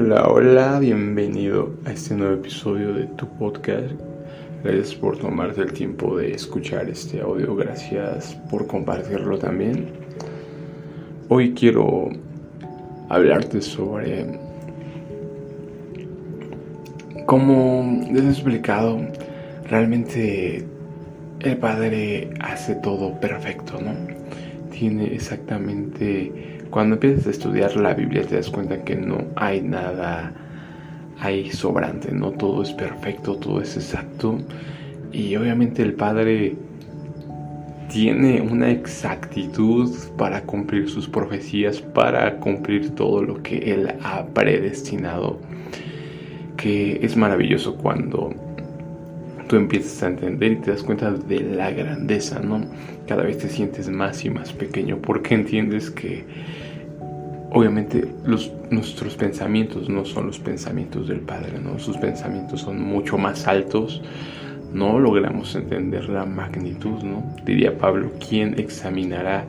Hola, hola, bienvenido a este nuevo episodio de tu podcast. Gracias por tomarte el tiempo de escuchar este audio, gracias por compartirlo también. Hoy quiero hablarte sobre cómo, les he explicado, realmente el Padre hace todo perfecto, ¿no? Tiene exactamente cuando empiezas a estudiar la Biblia te das cuenta que no hay nada ahí sobrante, no todo es perfecto, todo es exacto. Y obviamente el Padre tiene una exactitud para cumplir sus profecías, para cumplir todo lo que Él ha predestinado, que es maravilloso cuando tú empiezas a entender y te das cuenta de la grandeza, ¿no? Cada vez te sientes más y más pequeño porque entiendes que obviamente nuestros pensamientos no son los pensamientos del Padre, ¿no? Sus pensamientos son mucho más altos, no logramos entender la magnitud, ¿no? Diría Pablo, ¿quién examinará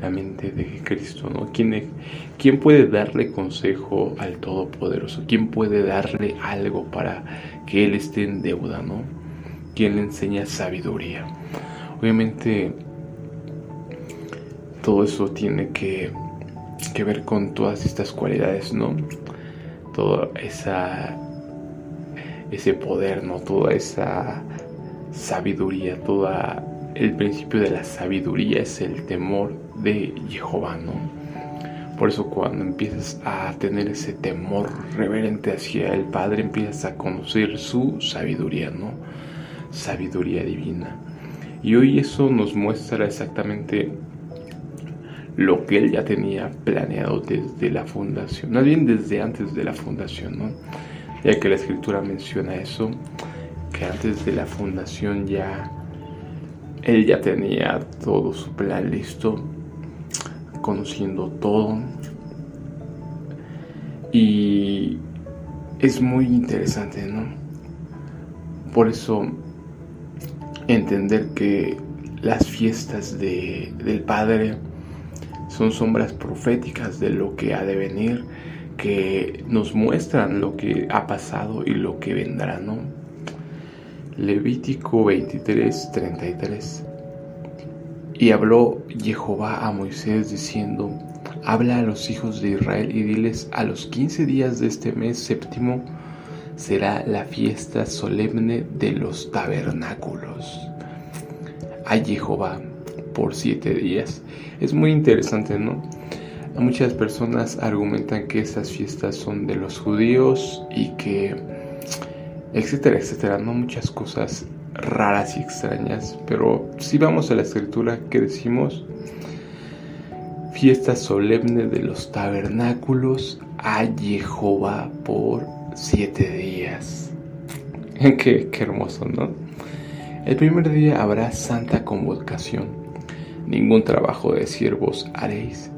la mente de Cristo, ¿no? ¿Quién, ¿Quién puede darle consejo al Todopoderoso? ¿Quién puede darle algo para que Él esté en deuda, ¿no? ¿Quién le enseña sabiduría? Obviamente todo eso tiene que, que ver con todas estas cualidades, ¿no? Toda esa ese poder, ¿no? Toda esa sabiduría, toda el principio de la sabiduría es el temor de Jehová, ¿no? Por eso cuando empiezas a tener ese temor reverente hacia el Padre, empiezas a conocer su sabiduría, ¿no? Sabiduría divina. Y hoy eso nos muestra exactamente lo que él ya tenía planeado desde la fundación, más bien desde antes de la fundación, ¿no? Ya que la escritura menciona eso, que antes de la fundación ya él ya tenía todo su plan listo, conociendo todo. Y es muy interesante, ¿no? Por eso entender que las fiestas de, del Padre son sombras proféticas de lo que ha de venir, que nos muestran lo que ha pasado y lo que vendrá, ¿no? Levítico 23, 33. Y habló Jehová a Moisés diciendo, habla a los hijos de Israel y diles, a los quince días de este mes séptimo será la fiesta solemne de los tabernáculos. A Jehová por siete días. Es muy interesante, ¿no? Muchas personas argumentan que esas fiestas son de los judíos y que, etcétera, etcétera, no muchas cosas raras y extrañas, pero si vamos a la escritura que decimos fiesta solemne de los tabernáculos a Jehová por siete días. qué, qué hermoso, ¿no? El primer día habrá santa convocación. Ningún trabajo de siervos haréis.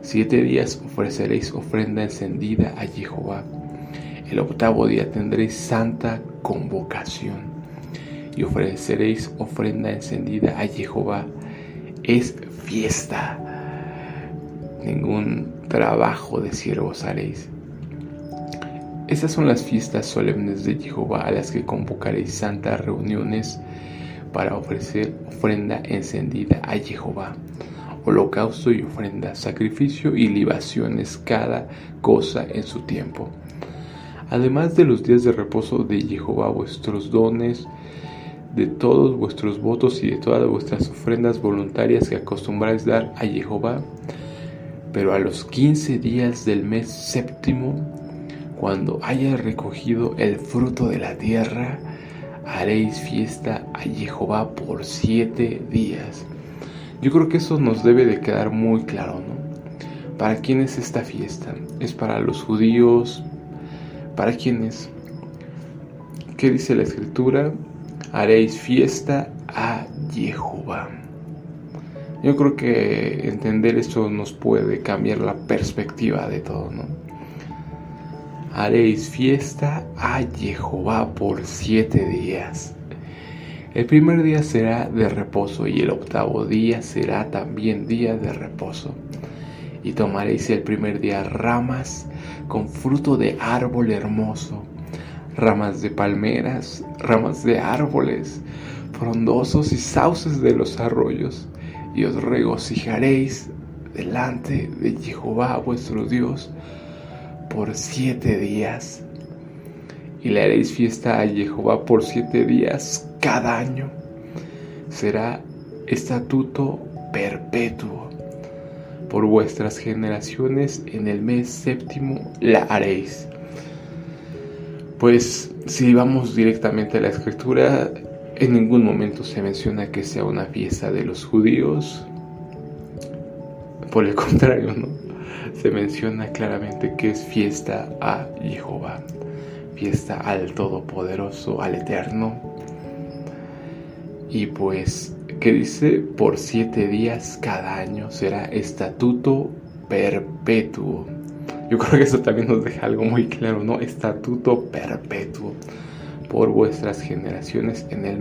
Siete días ofreceréis ofrenda encendida a Jehová. El octavo día tendréis santa convocación y ofreceréis ofrenda encendida a Jehová. Es fiesta. Ningún trabajo de siervos haréis. Estas son las fiestas solemnes de Jehová a las que convocaréis santas reuniones para ofrecer ofrenda encendida a Jehová, holocausto y ofrenda, sacrificio y libaciones, cada cosa en su tiempo. Además de los días de reposo de Jehová, vuestros dones, de todos vuestros votos y de todas vuestras ofrendas voluntarias que acostumbráis dar a Jehová, pero a los quince días del mes séptimo, cuando haya recogido el fruto de la tierra, haréis fiesta a Jehová por siete días. Yo creo que eso nos debe de quedar muy claro, ¿no? ¿Para quién es esta fiesta? ¿Es para los judíos? ¿Para quiénes? ¿Qué dice la escritura? Haréis fiesta a Jehová. Yo creo que entender esto nos puede cambiar la perspectiva de todo, ¿no? Haréis fiesta a Jehová por siete días. El primer día será de reposo y el octavo día será también día de reposo. y tomaréis el primer día ramas con fruto de árbol hermoso, ramas de palmeras, ramas de árboles frondosos y sauces de los arroyos, y os regocijaréis delante de Jehová vuestro Dios por siete días. Y le haréis fiesta a Jehová por siete días cada año. Será estatuto perpetuo. Por vuestras generaciones en el mes séptimo la haréis. Pues si vamos directamente a la escritura, en ningún momento se menciona que sea una fiesta de los judíos. Por el contrario, ¿no? Se menciona claramente que es fiesta a Jehová, fiesta al Todopoderoso, al Eterno. Y pues que dice por siete días cada año será estatuto perpetuo. Yo creo que eso también nos deja algo muy claro, ¿no? Estatuto perpetuo por vuestras generaciones en el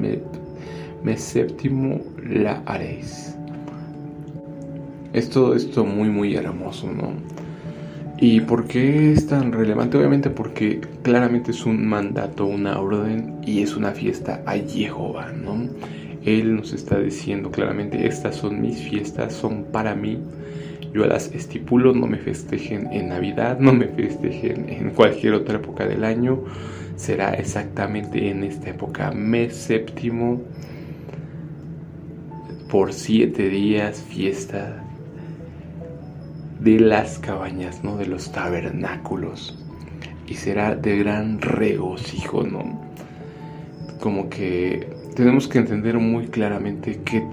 mes, séptimo la haréis. Es todo esto muy muy hermoso, ¿no? ¿Y por qué es tan relevante? Obviamente porque claramente es un mandato, una orden y es una fiesta a Jehová, ¿no? Él nos está diciendo claramente, estas son mis fiestas, son para mí. Yo las estipulo, no me festejen en Navidad, no me festejen en cualquier otra época del año. Será exactamente en esta época, mes séptimo, por siete días, fiesta de las cabañas, ¿no? De los tabernáculos. Y será de gran regocijo, ¿no? Como que tenemos que entender muy claramente qué,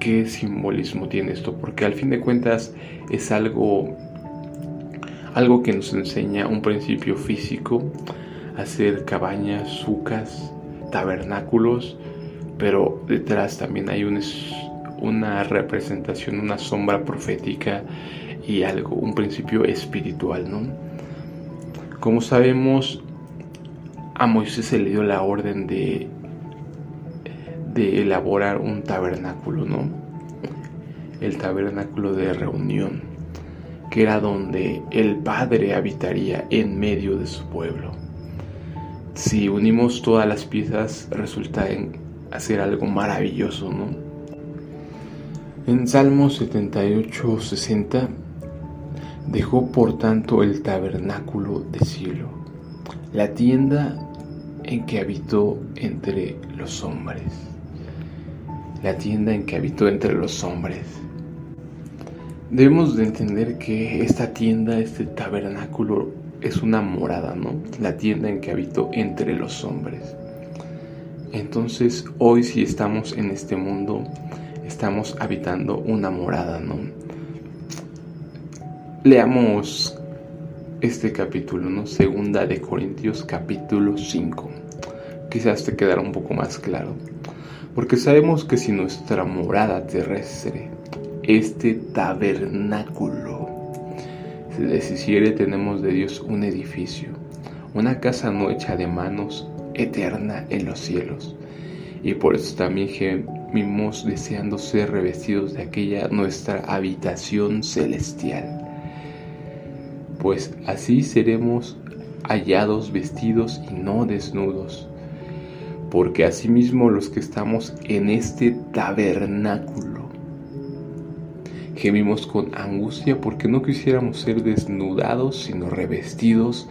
qué simbolismo tiene esto, porque al fin de cuentas es algo, algo que nos enseña un principio físico, hacer cabañas, sucas, tabernáculos, pero detrás también hay un, una representación, una sombra profética y algo, un principio espiritual, ¿no? Como sabemos, a Moisés se le dio la orden de de elaborar un tabernáculo, ¿no? El tabernáculo de reunión, que era donde el Padre habitaría en medio de su pueblo. Si unimos todas las piezas, resulta en hacer algo maravilloso, ¿no? En Salmo 78, 60, dejó por tanto el tabernáculo de cielo, la tienda en que habitó entre los hombres la tienda en que habitó entre los hombres. Debemos de entender que esta tienda, este tabernáculo, es una morada, ¿no? La tienda en que habitó entre los hombres. Entonces, hoy si estamos en este mundo, estamos habitando una morada, ¿no? Leamos este capítulo, ¿no? Segunda de Corintios capítulo 5. Quizás te quedará un poco más claro porque sabemos que si nuestra morada terrestre, este tabernáculo, se deshiciere, tenemos de Dios un edificio, una casa no hecha de manos, eterna en los cielos. Y por eso también gemimos deseando ser revestidos de aquella nuestra habitación celestial. Pues así seremos hallados vestidos y no desnudos porque asimismo los que estamos en este tabernáculo gemimos con angustia porque no quisiéramos ser desnudados, sino revestidos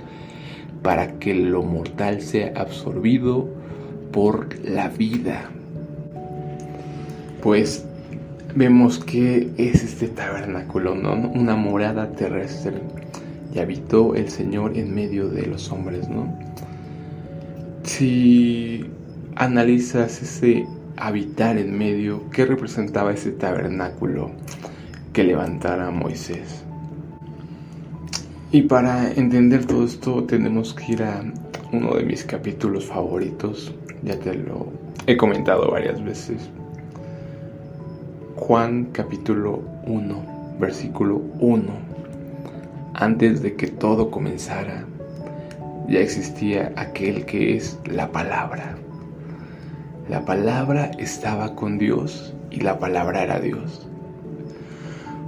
para que lo mortal sea absorbido por la vida. Pues vemos que es este tabernáculo, ¿no? Una morada terrestre. Y habitó el Señor en medio de los hombres, ¿no? Si analizas ese habitar en medio, ¿qué representaba ese tabernáculo que levantara Moisés? Y para entender todo esto tenemos que ir a uno de mis capítulos favoritos, ya te lo he comentado varias veces. Juan capítulo 1, versículo 1. Antes de que todo comenzara, ya existía aquel que es la palabra la palabra estaba con Dios y la palabra era Dios.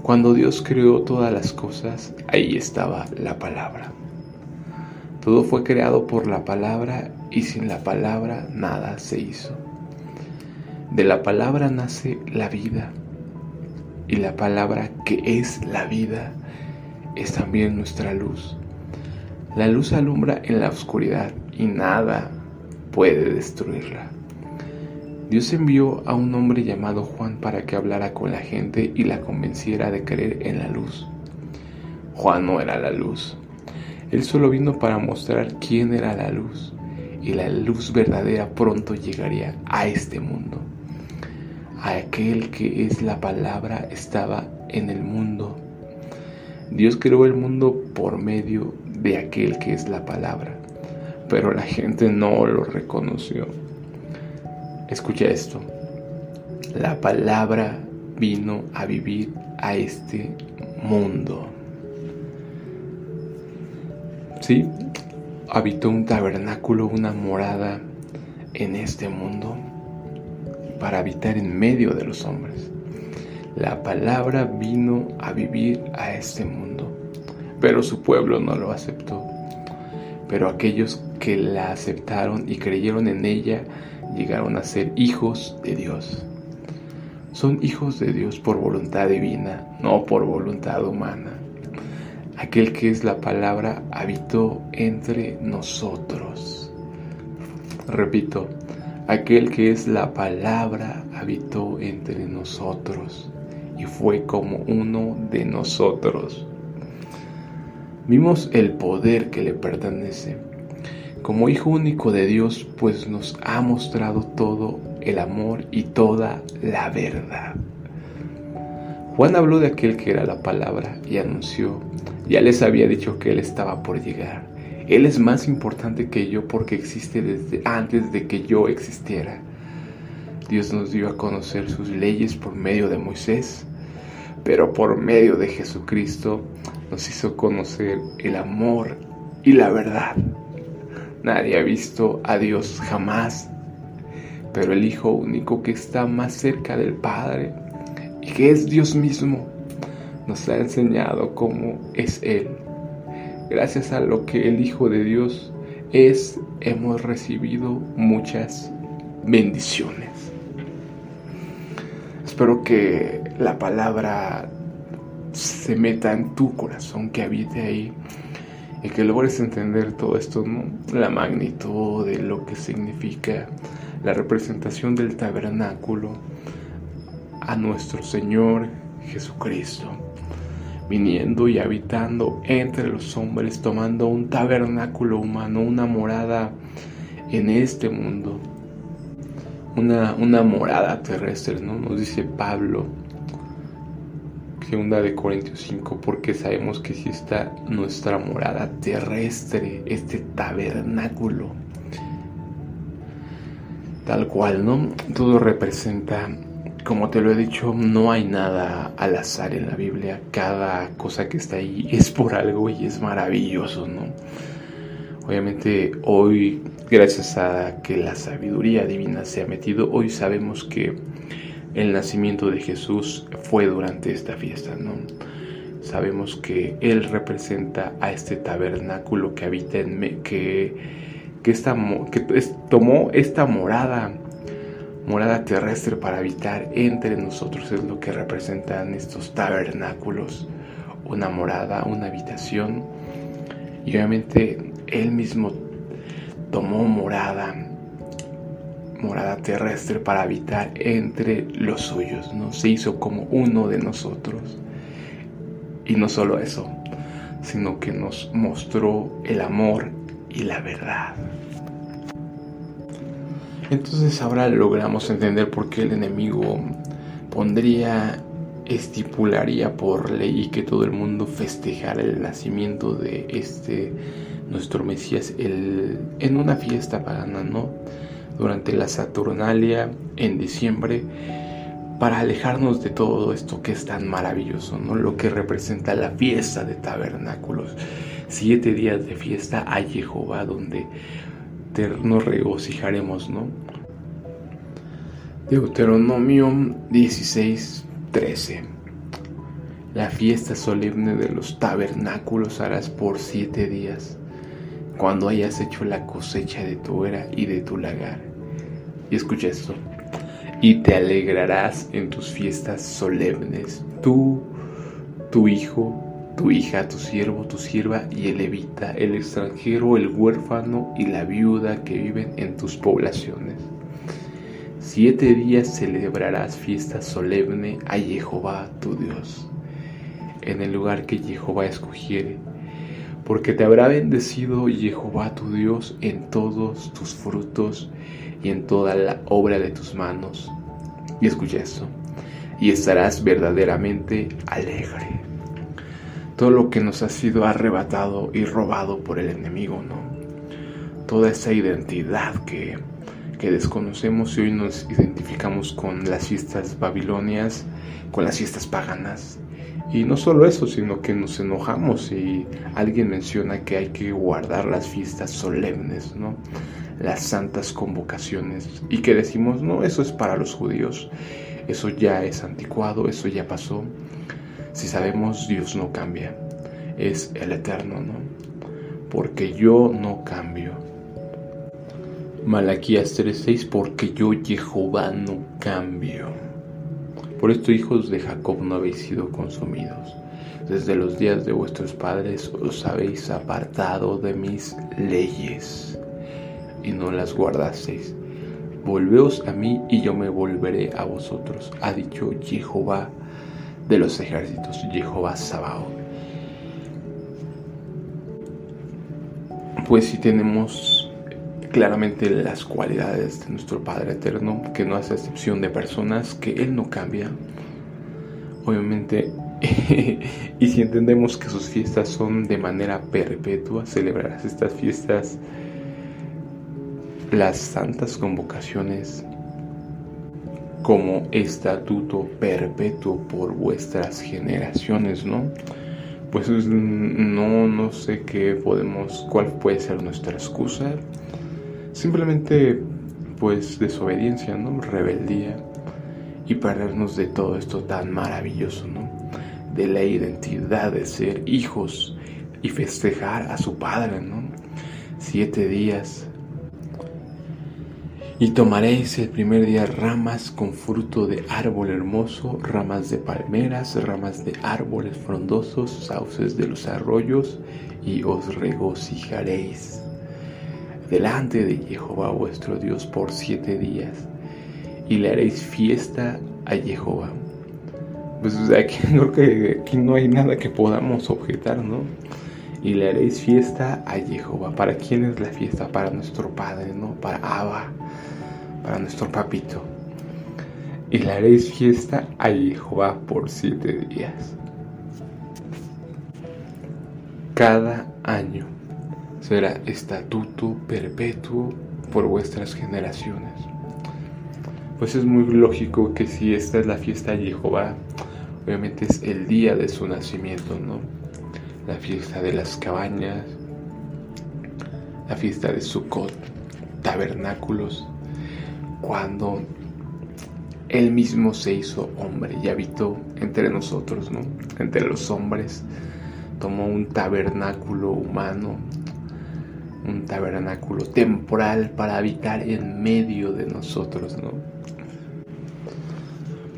Cuando Dios creó todas las cosas, ahí estaba la palabra. Todo fue creado por la palabra y sin la palabra nada se hizo. De la palabra nace la vida y la palabra que es la vida es también nuestra luz. La luz alumbra en la oscuridad y nada puede destruirla. Dios envió a un hombre llamado Juan para que hablara con la gente y la convenciera de creer en la luz. Juan no era la luz. Él solo vino para mostrar quién era la luz y la luz verdadera pronto llegaría a este mundo. Aquel que es la palabra estaba en el mundo. Dios creó el mundo por medio de aquel que es la palabra, pero la gente no lo reconoció. Escucha esto. La palabra vino a vivir a este mundo. Sí, habitó un tabernáculo, una morada en este mundo para habitar en medio de los hombres. La palabra vino a vivir a este mundo, pero su pueblo no lo aceptó. Pero aquellos que la aceptaron y creyeron en ella llegaron a ser hijos de Dios. Son hijos de Dios por voluntad divina, no por voluntad humana. Aquel que es la palabra habitó entre nosotros. Repito, aquel que es la palabra habitó entre nosotros y fue como uno de nosotros. Vimos el poder que le pertenece como Hijo único de Dios, pues nos ha mostrado todo el amor y toda la verdad. Juan habló de aquel que era la palabra y anunció, ya les había dicho que Él estaba por llegar. Él es más importante que yo porque existe desde antes de que yo existiera. Dios nos dio a conocer sus leyes por medio de Moisés, pero por medio de Jesucristo nos hizo conocer el amor y la verdad. Nadie ha visto a Dios jamás, pero el Hijo único que está más cerca del Padre y que es Dios mismo, nos ha enseñado cómo es Él. Gracias a lo que el Hijo de Dios es, hemos recibido muchas bendiciones. Espero que la palabra se meta en tu corazón, que habite ahí y que logres entender todo esto, ¿no? la magnitud de lo que significa la representación del tabernáculo a nuestro Señor Jesucristo, viniendo y habitando entre los hombres, tomando un tabernáculo humano, una morada en este mundo, una, una morada terrestre, ¿no? Nos dice Pablo Segunda de Corintios 5, porque sabemos que si está nuestra morada terrestre, este tabernáculo, tal cual, ¿no? Todo representa, como te lo he dicho, no hay nada al azar en la Biblia, cada cosa que está ahí es por algo y es maravilloso, ¿no? Obviamente hoy, gracias a que la sabiduría divina se ha metido, hoy sabemos que el nacimiento de Jesús fue durante esta fiesta, ¿no? Sabemos que Él representa a este tabernáculo que habita en me, que, que, esta, que tomó esta morada, morada terrestre para habitar entre nosotros, es lo que representan estos tabernáculos, una morada, una habitación, y obviamente Él mismo tomó morada morada terrestre para habitar entre los suyos, ¿no? Se hizo como uno de nosotros. Y no solo eso, sino que nos mostró el amor y la verdad. Entonces ahora logramos entender por qué el enemigo pondría, estipularía por ley que todo el mundo festejara el nacimiento de este nuestro Mesías el, en una fiesta pagana, ¿no? durante la Saturnalia en diciembre para alejarnos de todo esto que es tan maravilloso, ¿no? Lo que representa la fiesta de tabernáculos. Siete días de fiesta a Jehová donde nos regocijaremos, ¿no? Deuteronomio 16, 13. La fiesta solemne de los tabernáculos harás por siete días, cuando hayas hecho la cosecha de tu era y de tu lagar. Y escucha esto. Y te alegrarás en tus fiestas solemnes, tú, tu hijo, tu hija, tu siervo, tu sierva y el levita, el extranjero, el huérfano y la viuda que viven en tus poblaciones. Siete días celebrarás fiesta solemne a Jehová tu Dios, en el lugar que Jehová escogiere, porque te habrá bendecido Jehová tu Dios en todos tus frutos y en toda la obra de tus manos. Y escucha y estarás verdaderamente alegre todo lo que nos ha sido arrebatado y robado por el enemigo, ¿no? Toda esa identidad que, que desconocemos y hoy nos identificamos con las fiestas babilonias, con las fiestas paganas. Y no solo eso, sino que nos enojamos y alguien menciona que hay que guardar las fiestas solemnes, ¿no? Las santas convocaciones. Y que decimos, no, eso es para los judíos, eso ya es anticuado, eso ya pasó. Si sabemos, Dios no cambia, es el eterno, ¿no? Porque yo no cambio. Malaquías 3:6, porque yo Jehová no cambio. Por esto, hijos de Jacob, no habéis sido consumidos. Desde los días de vuestros padres os habéis apartado de mis leyes y no las guardasteis. Volveos a mí y yo me volveré a vosotros, ha dicho Jehová de los ejércitos, Jehová Sabaoth. Pues si tenemos claramente las cualidades de nuestro Padre Eterno, que no hace excepción de personas, que Él no cambia. Obviamente, y si entendemos que sus fiestas son de manera perpetua, celebrarás estas fiestas, las santas convocaciones como estatuto perpetuo por vuestras generaciones, ¿no? Pues no, no sé qué podemos, cuál puede ser nuestra excusa. Simplemente, pues, desobediencia, ¿no? Rebeldía y perdernos de todo esto tan maravilloso, ¿no? De la identidad de ser hijos y festejar a su padre, ¿no? Siete días y tomaréis el primer día ramas con fruto de árbol hermoso, ramas de palmeras, ramas de árboles frondosos, sauces de los arroyos, y os regocijaréis delante de Jehová vuestro Dios por siete días, y le haréis fiesta a Jehová. Pues aquí creo que aquí no hay nada que podamos objetar, ¿no? Y le haréis fiesta a Jehová. ¿Para quién es la fiesta? Para nuestro Padre, ¿no? Para Abba para nuestro papito. Y le haréis fiesta a Jehová por siete días. Cada año será estatuto perpetuo por vuestras generaciones. Pues es muy lógico que si esta es la fiesta de Jehová, obviamente es el día de su nacimiento, ¿no? La fiesta de las cabañas, la fiesta de Sukkot, tabernáculos, cuando Él mismo se hizo hombre y habitó entre nosotros, ¿no? Entre los hombres. Tomó un tabernáculo humano, un tabernáculo temporal para habitar en medio de nosotros, ¿no?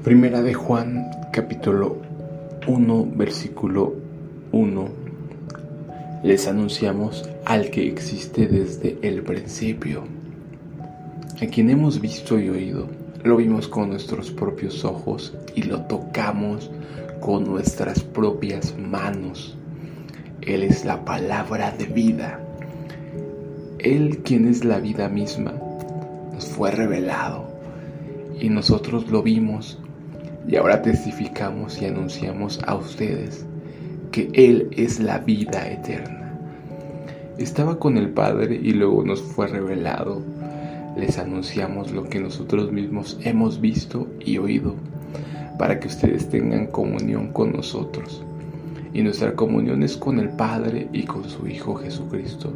Primera de Juan, capítulo 1, versículo 1. Les anunciamos al que existe desde el principio a quien hemos visto y oído, lo vimos con nuestros propios ojos y lo tocamos con nuestras propias manos. Él es la palabra de vida. Él quien es la vida misma, nos fue revelado y nosotros lo vimos y ahora testificamos y anunciamos a ustedes que Él es la vida eterna. Estaba con el Padre y luego nos fue revelado les anunciamos lo que nosotros mismos hemos visto y oído, para que ustedes tengan comunión con nosotros. Y nuestra comunión es con el Padre y con su Hijo Jesucristo.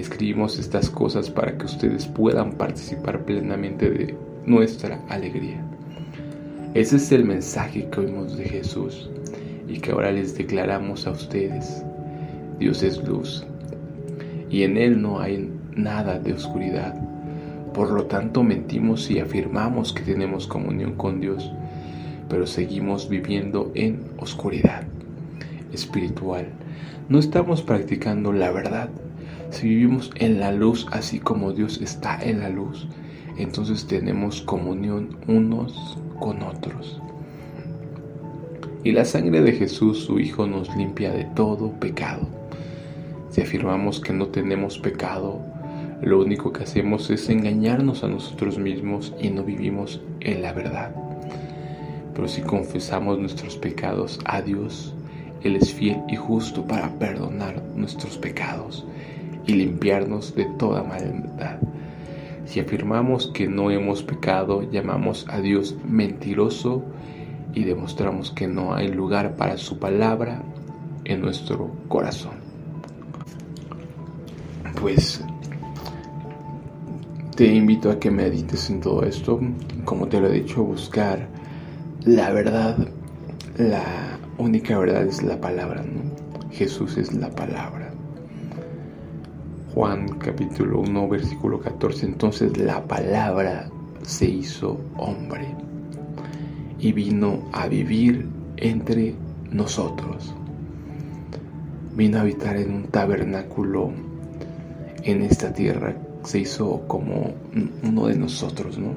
Escribimos estas cosas para que ustedes puedan participar plenamente de nuestra alegría. Ese es el mensaje que oímos de Jesús y que ahora les declaramos a ustedes. Dios es luz y en Él no hay nada de oscuridad. Por lo tanto mentimos y afirmamos que tenemos comunión con Dios, pero seguimos viviendo en oscuridad espiritual. No estamos practicando la verdad. Si vivimos en la luz así como Dios está en la luz, entonces tenemos comunión unos con otros. Y la sangre de Jesús, su Hijo, nos limpia de todo pecado. Si afirmamos que no tenemos pecado, lo único que hacemos es engañarnos a nosotros mismos y no vivimos en la verdad. Pero si confesamos nuestros pecados a Dios, Él es fiel y justo para perdonar nuestros pecados y limpiarnos de toda maldad. Si afirmamos que no hemos pecado, llamamos a Dios mentiroso y demostramos que no hay lugar para su palabra en nuestro corazón. Pues te invito a que medites en todo esto, como te lo he dicho, buscar la verdad, la única verdad es la palabra. Jesús es la palabra. Juan capítulo 1 versículo 14, entonces la palabra se hizo hombre y vino a vivir entre nosotros. Vino a habitar en un tabernáculo en esta tierra, se hizo como uno de nosotros, ¿no?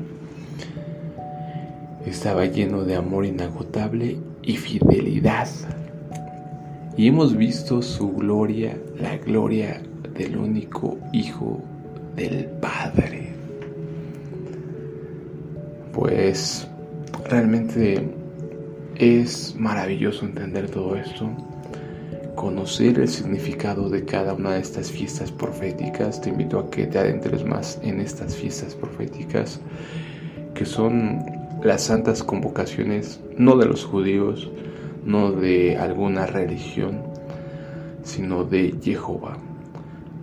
Estaba lleno de amor inagotable y fidelidad. Y hemos visto su gloria, la gloria del único Hijo del Padre. Pues Realmente es maravilloso entender todo esto, conocer el significado de cada una de estas fiestas proféticas. Te invito a que te adentres más en estas fiestas proféticas, que son las santas convocaciones no de los judíos, no de alguna religión, sino de Jehová.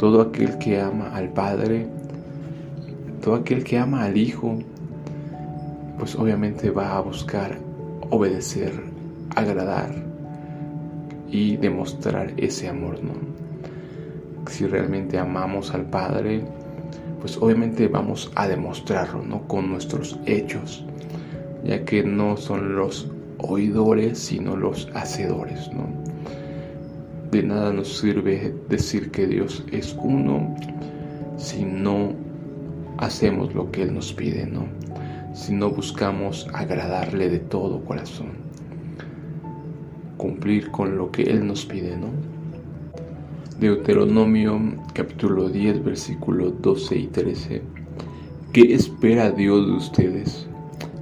Todo aquel que ama al Padre, todo aquel que ama al Hijo, pues obviamente va a buscar obedecer, agradar y demostrar ese amor, ¿no? Si realmente amamos al Padre, pues obviamente vamos a demostrarlo, ¿no? Con nuestros hechos, ya que no son los oidores, sino los hacedores, ¿no? De nada nos sirve decir que Dios es uno si no hacemos lo que Él nos pide, ¿no? si no buscamos agradarle de todo corazón, cumplir con lo que Él nos pide, ¿no? Deuteronomio capítulo 10 versículos 12 y 13. ¿Qué espera Dios de ustedes?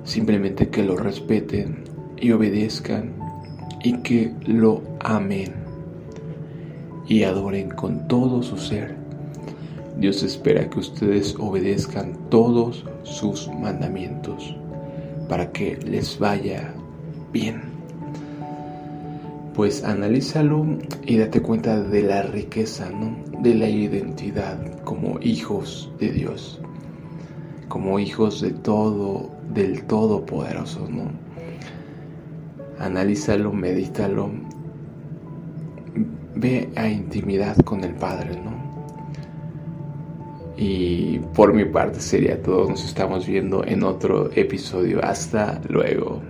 Simplemente que lo respeten y obedezcan y que lo amen y adoren con todo su ser Dios espera que ustedes obedezcan todos sus mandamientos para que les vaya bien. Pues analízalo y date cuenta de la riqueza, ¿no? De la identidad como hijos de Dios, como hijos de todo, del Todopoderoso, ¿no? Analízalo, medítalo, ve a intimidad con el Padre, ¿no? Y por mi parte sería todo. Nos estamos viendo en otro episodio. Hasta luego.